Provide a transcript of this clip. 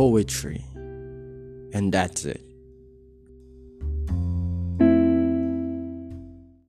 poetry, and that's it.